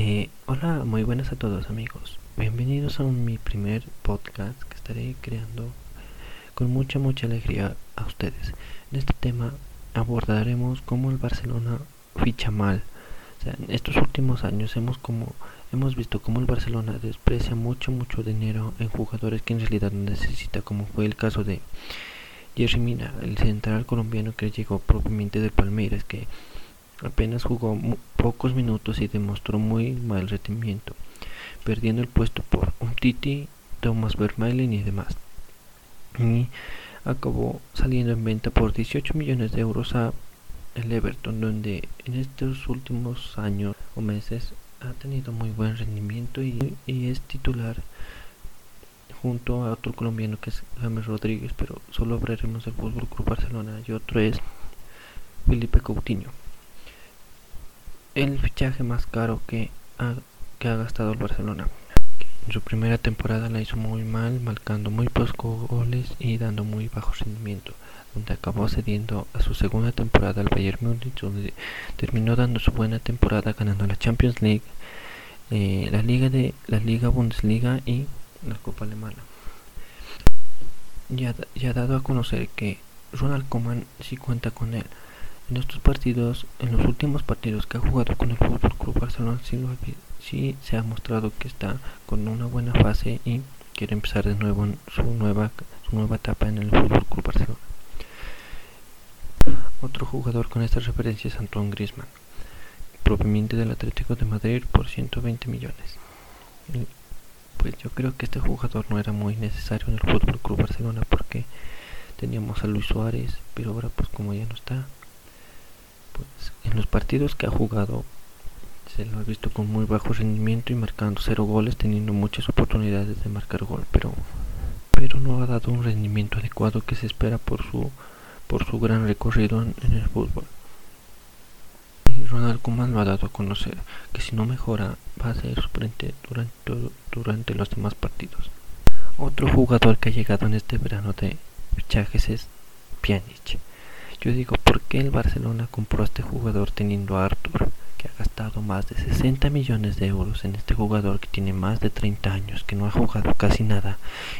Eh, hola, muy buenas a todos amigos. Bienvenidos a mi primer podcast que estaré creando con mucha, mucha alegría a ustedes. En este tema abordaremos cómo el Barcelona ficha mal. O sea, en estos últimos años hemos como hemos visto cómo el Barcelona desprecia mucho, mucho dinero en jugadores que en realidad no necesita, como fue el caso de Jerry Mina, el central colombiano que llegó propiamente de Palmeiras, que Apenas jugó pocos minutos y demostró muy mal rendimiento, perdiendo el puesto por un Titi, Thomas Vermaelen y demás. Y acabó saliendo en venta por 18 millones de euros a el Everton, donde en estos últimos años o meses ha tenido muy buen rendimiento y, es titular junto a otro colombiano que es James Rodríguez, pero solo hablaremos del Fútbol Club Barcelona y otro es Felipe Coutinho el fichaje más caro que ha, que ha gastado el Barcelona. En su primera temporada la hizo muy mal, marcando muy pocos goles y dando muy bajo rendimiento, donde acabó cediendo a su segunda temporada al Bayern Múnich, donde terminó dando su buena temporada ganando la Champions League, eh, la Liga de la Liga Bundesliga y la Copa Alemana. Ya, ya ha dado a conocer que Ronald Koeman sí cuenta con él en estos partidos, en los últimos partidos que ha jugado con el Fútbol Club Barcelona, sí, se ha mostrado que está con una buena fase y quiere empezar de nuevo en su nueva, su nueva etapa en el Fútbol Club Barcelona. Otro jugador con esta referencia es Antoine Griezmann, propiamente del Atlético de Madrid por 120 millones. pues yo creo que este jugador no era muy necesario en el Fútbol Club Barcelona porque teníamos a Luis Suárez, pero ahora pues como ya no está, pues, en los partidos que ha jugado se lo ha visto con muy bajo rendimiento y marcando cero goles teniendo muchas oportunidades de marcar gol pero pero no ha dado un rendimiento adecuado que se espera por su por su gran recorrido en, el fútbol. Y Ronald Koeman lo ha dado a conocer que si no mejora va a ser suplente durante, durante los demás partidos. Otro jugador que ha llegado en este verano de fichajes es Pjanic yo digo, ¿por qué el Barcelona compró a este jugador teniendo a Arthur, que ha gastado más de 60 millones de euros en este jugador que tiene más de 30 años, que no ha jugado casi nada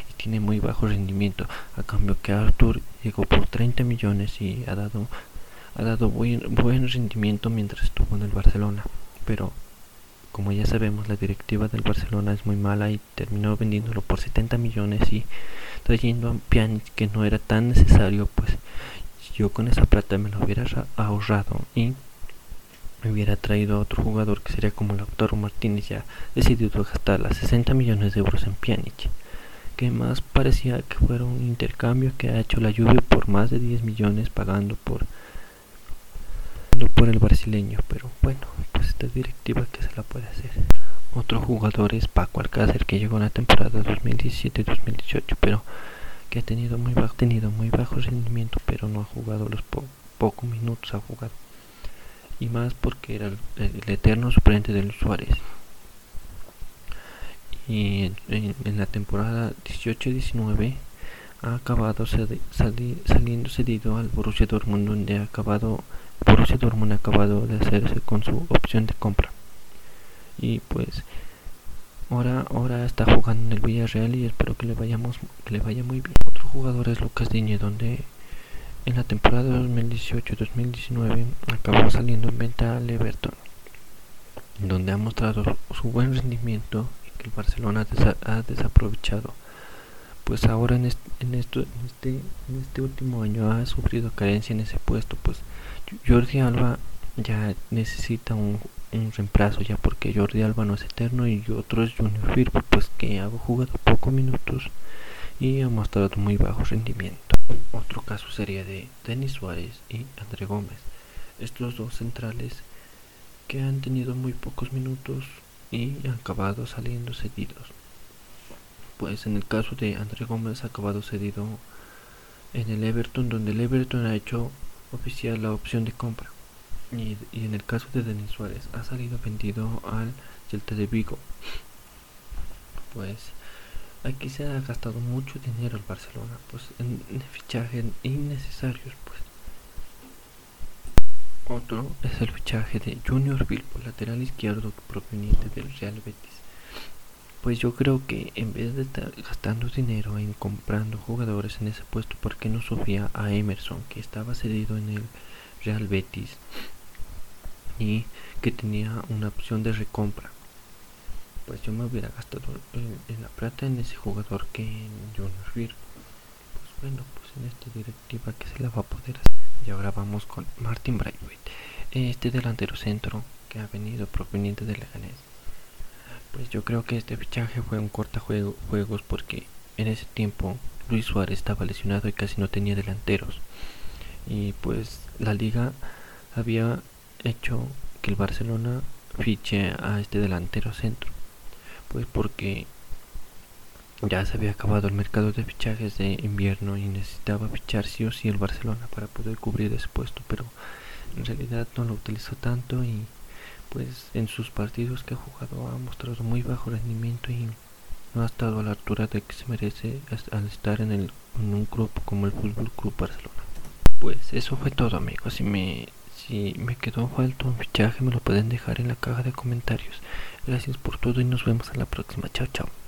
y tiene muy bajo rendimiento? A cambio que Arthur llegó por 30 millones y ha dado, ha dado buen, buen rendimiento mientras estuvo en el Barcelona. Pero como ya sabemos, la directiva del Barcelona es muy mala y terminó vendiéndolo por 70 millones y trayendo a Pjanic que no era tan necesario, pues yo con esa plata me lo hubiera ahorrado y me hubiera traído a otro jugador que sería como Lautaro Martínez ya decidido gastar las 60 millones de euros en Pjanic que más parecía que fuera un intercambio que ha hecho la Juve por más de 10 millones pagando por por el brasileño pero bueno pues esta directiva que se la puede hacer otro jugador es Paco Alcácer que llegó en la temporada 2017-2018 pero que ha tenido muy bajo, tenido muy bajo rendimiento, pero no ha jugado los pocos minutos ha jugado. Y más porque era el, eterno suplente del Suárez. Y en, la temporada 18-19 ha acabado saliendo cedido al Borussia Dortmund donde ha acabado Borussia Dortmund ha acabado de hacerse con su opción de compra. Y pues Ahora, ahora está jugando en el Villarreal y espero que le vayamos que le vaya muy bien. Otro jugador es Lucas Diñe, donde en la temporada 2018-2019 acabó saliendo en venta al Everton, donde ha mostrado su buen rendimiento y que el Barcelona ha desaprovechado. Pues ahora en este, en, esto, en, este, en este último año ha sufrido carencia en ese puesto, pues Jordi Alba ya necesita un, un reemplazo ya porque Jordi Alba no es eterno y otro es Junior Firpo pues que ha jugado pocos minutos y ha mostrado muy bajo rendimiento. Otro caso sería de Denis Suárez y André Gómez, estos dos centrales que han tenido muy pocos minutos y han acabado saliendo cedidos. Pues en el caso de André Gómez ha acabado cedido en el Everton donde el Everton ha hecho oficial la opción de compra y, en el caso de Denis Suárez ha salido vendido al Celta de Vigo. Pues aquí se ha gastado mucho dinero el Barcelona pues en, fichajes innecesarios pues. Otro es el fichaje de Junior Bilbo, lateral izquierdo proveniente del Real Betis. Pues yo creo que en vez de estar gastando dinero en comprando jugadores en ese puesto, ¿por qué no subía a Emerson, que estaba cedido en el Real Betis y que tenía una opción de recompra? Pues yo me hubiera gastado en, la plata en ese jugador que en Junior Bilbo. Pues bueno, pues en esta directiva que se la va a poder hacer. Y ahora vamos con Martin Braithwaite, este delantero centro que ha venido proveniente de Leganés. Pues yo creo que este fichaje fue un corta juego, porque en ese tiempo Luis Suárez estaba lesionado y casi no tenía delanteros. Y pues la liga había hecho que el Barcelona fiche a este delantero centro. Pues porque ya se había acabado el mercado de fichajes de invierno y necesitaba fichar sí o sí el Barcelona para poder cubrir ese puesto, pero en realidad no lo utilizó tanto y pues en sus partidos que ha jugado ha mostrado muy bajo rendimiento y no ha estado a la altura de que se merece al estar en, el, en un grupo como el Fútbol Club Barcelona. Pues eso fue todo amigos, si me si me quedó falto un fichaje me lo pueden dejar en la caja de comentarios. Gracias por todo y nos vemos a la próxima. Chao, chao.